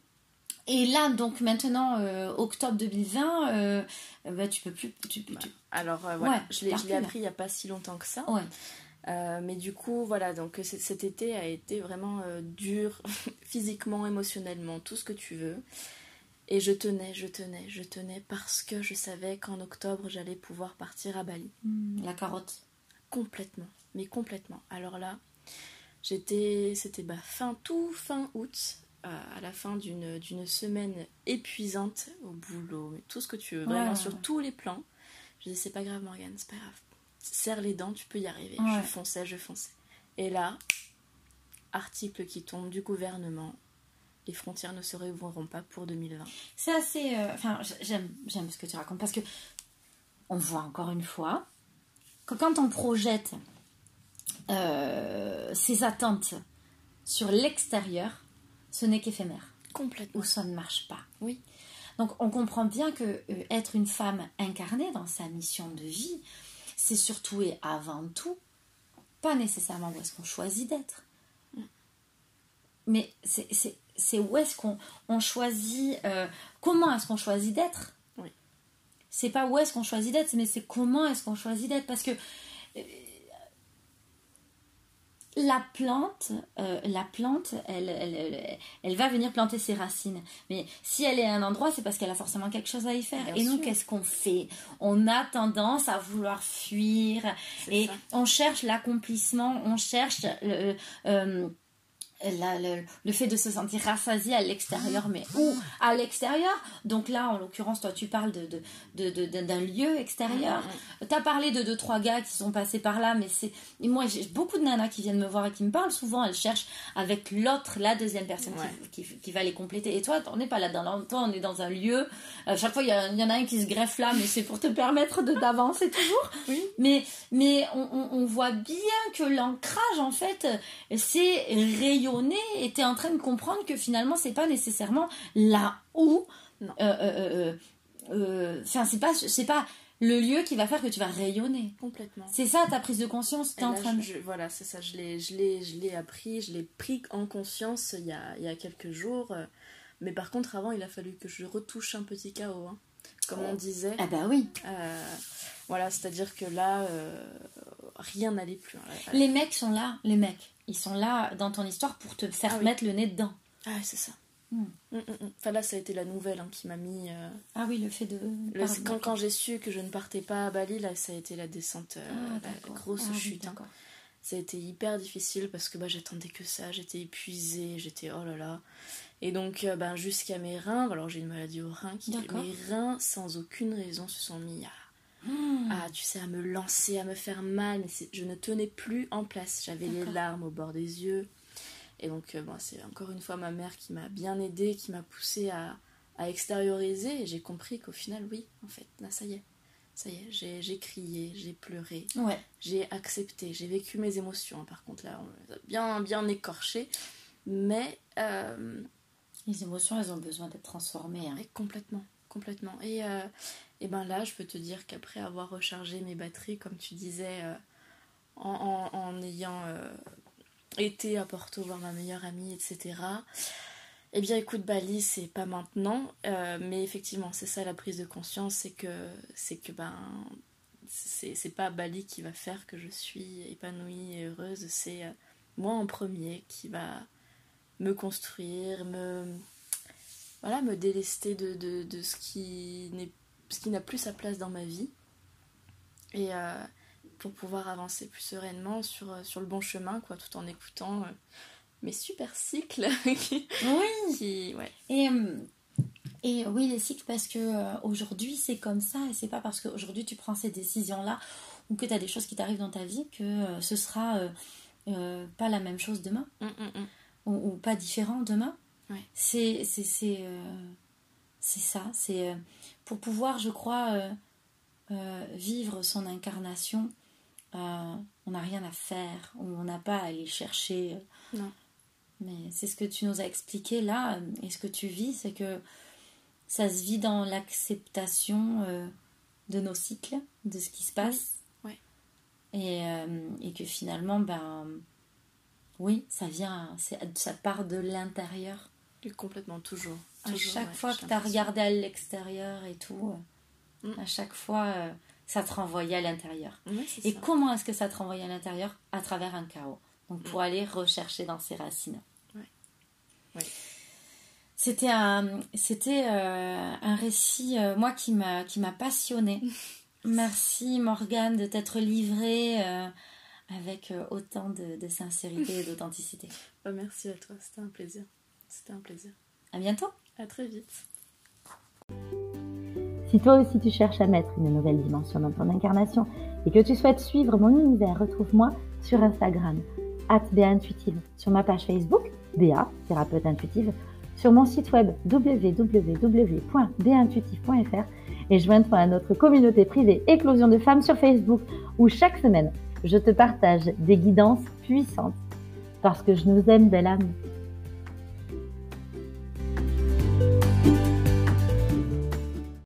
et là, donc maintenant, euh, octobre 2020, euh, bah, tu peux plus. Tu, bah, alors voilà, je l'ai appris il n'y a pas si longtemps que ça. Mais du coup, voilà, donc cet été a été vraiment dur, *laughs* physiquement, émotionnellement, tout ce que tu veux. Et je tenais, je tenais, je tenais parce que je savais qu'en octobre, j'allais pouvoir partir à Bali. Hmm, la carotte. Complètement, mais complètement. Alors là, j'étais, c'était bah, fin, tout fin août, à la fin d'une semaine épuisante au boulot, mais tout ce que tu veux, vraiment sur tous les plans. Je dis c'est pas grave Morgane, c'est pas grave. Serre les dents, tu peux y arriver. Je fonçais, je fonçais. Et là, article qui tombe du gouvernement, les frontières ne se réouvriront pas pour 2020. C'est assez... Euh, enfin, j'aime ce que tu racontes parce que on voit encore une fois que quand on projette euh, ses attentes sur l'extérieur, ce n'est qu'éphémère. Complètement. Ou ça ne marche pas. Oui. Donc on comprend bien que euh, être une femme incarnée dans sa mission de vie, c'est surtout et avant tout pas nécessairement où est-ce qu'on choisit d'être. Mm. Mais c'est où est-ce qu'on on choisit, euh, comment est-ce qu'on choisit d'être. Oui. C'est pas où est-ce qu'on choisit d'être, mais c'est comment est-ce qu'on choisit d'être. Parce que euh, la plante, euh, la plante, elle, elle, va venir planter ses racines. Mais si elle est à un endroit, c'est parce qu'elle a forcément quelque chose à y faire. et nous, qu'est-ce qu'on fait? On a tendance à vouloir fuir et on cherche l'accomplissement, on cherche le, euh, le, fait de se sentir rassasié à l'extérieur, mais où? À l'extérieur Donc là, en l'occurrence, toi, tu parles d'un de, de, d'un lieu extérieur. Tu as parlé de deux, trois gars qui sont passés par là, mais c'est. Moi, j'ai beaucoup de nanas qui viennent me voir et qui me parlent. Souvent, elles cherchent avec l'autre, la deuxième personne qui, qui, va les compléter. Et toi, on n'est pas là dans toi, on est dans un lieu. À chaque fois, il y, en a un qui se greffe là, mais c'est pour te permettre de d'avancer toujours. Oui. Mais, mais on, on voit bien que l'ancrage, en fait, c'est rayonnant était en train de comprendre que finalement c'est pas nécessairement là où euh, euh, euh, enfin c'est pas c'est pas le lieu qui va faire que tu vas rayonner. Complètement. C'est ça ta prise de conscience es en train de... voilà c'est ça je l'ai je l'ai je l'ai appris je l'ai pris en conscience il y a, il y a quelques jours. Mais par contre avant il a fallu que je retouche un petit chaos hein, comme on disait. Ah bah oui. Voilà c'est à dire que là rien n'allait plus hein. les mecs sont là les mecs ils sont là dans ton histoire pour te faire ah mettre le nez dedans. Ah, c'est ça. Hmm. Mm, mm, mm. Enfin là, ça a été la nouvelle hein, qui m'a mis. Euh, ah oui, le fait de. quand, quand j'ai su que je ne partais pas à Bali, là, ça a été la descente, euh, ah, la grosse ah chute. Hein. Ça a été hyper difficile parce que bah, j'attendais que ça, j'étais épuisée, j'étais oh là là. Et donc, euh, ben, jusqu'à mes reins, alors j'ai une maladie aux reins, qui, mes reins, sans aucune raison, se sont mis à Hmm. Ah, tu sais, à me lancer, à me faire mal, mais je ne tenais plus en place. J'avais les larmes au bord des yeux. Et donc, euh, bon, c'est encore une fois ma mère qui m'a bien aidée, qui m'a poussée à, à, extérioriser. Et j'ai compris qu'au final, oui, en fait, là, ça y est. Ça y est, j'ai crié, j'ai pleuré, ouais. j'ai accepté, j'ai vécu mes émotions. Par contre, là, on les a bien, bien écorchées. Mais. Euh, les émotions, elles ont besoin d'être transformées. Hein. complètement, complètement. Et, euh, et ben là, je peux te dire qu'après avoir rechargé mes batteries, comme tu disais, euh, en, ayant euh, été à Porto voir ma meilleure amie, etc. Eh bien, écoute, Bali, c'est pas maintenant, euh, mais effectivement, c'est ça la prise de conscience, c'est que c'est que ben c'est pas Bali qui va faire que je suis épanouie et heureuse, c'est moi en premier qui va me construire, me voilà, délester de ce qui n'est ce qui n'a plus sa place dans ma vie. Et euh, pour pouvoir avancer plus sereinement sur, euh, sur le bon chemin, quoi, tout en écoutant euh, mes super cycles. *laughs* oui. ouais. Et, et oui, les cycles, parce que aujourd'hui c'est comme ça, et c'est pas parce qu'aujourd'hui tu prends ces décisions-là ou que tu as des choses qui t'arrivent dans ta vie que ce sera pas la même chose demain. Hum, hum, hum. Ou, pas différent demain. Ouais. C'est ça, c'est pour pouvoir, je crois, euh, euh, vivre son incarnation, euh, on n'a rien à faire, on n'a pas à aller chercher. Non. Mais c'est ce que tu nous as expliqué là, et ce que tu vis, c'est que ça se vit dans l'acceptation de nos cycles, de ce qui se passe. Oui. Et, et, que finalement, ben, oui, ça vient, ça part de l'intérieur. Complètement, toujours. À chaque fois que tu as regardé à l'extérieur et tout, mm. à chaque fois, euh, ça te renvoyait à l'intérieur. et comment est-ce que ça te renvoyait à l'intérieur À travers un chaos? Donc pour mm. aller rechercher dans ses racines. C'était un, c'était euh, un récit, euh, moi, qui m'a, qui m'a passionné. *laughs* Merci Morgane de t'être livrée avec autant de, sincérité et d'authenticité. Bah, merci à toi, c'était un plaisir. C'était un plaisir. À bientôt. À très vite. Si toi aussi tu cherches à mettre une nouvelle dimension dans ton incarnation et que tu souhaites suivre mon univers, retrouve-moi sur Instagram, Intuitive, sur ma page Facebook, BA, thérapeute intuitive, sur mon site web www.bintuitive.fr et joins-toi à notre communauté privée Éclosion de femmes sur Facebook où chaque semaine je te partage des guidances puissantes parce que je nous aime, belle âme.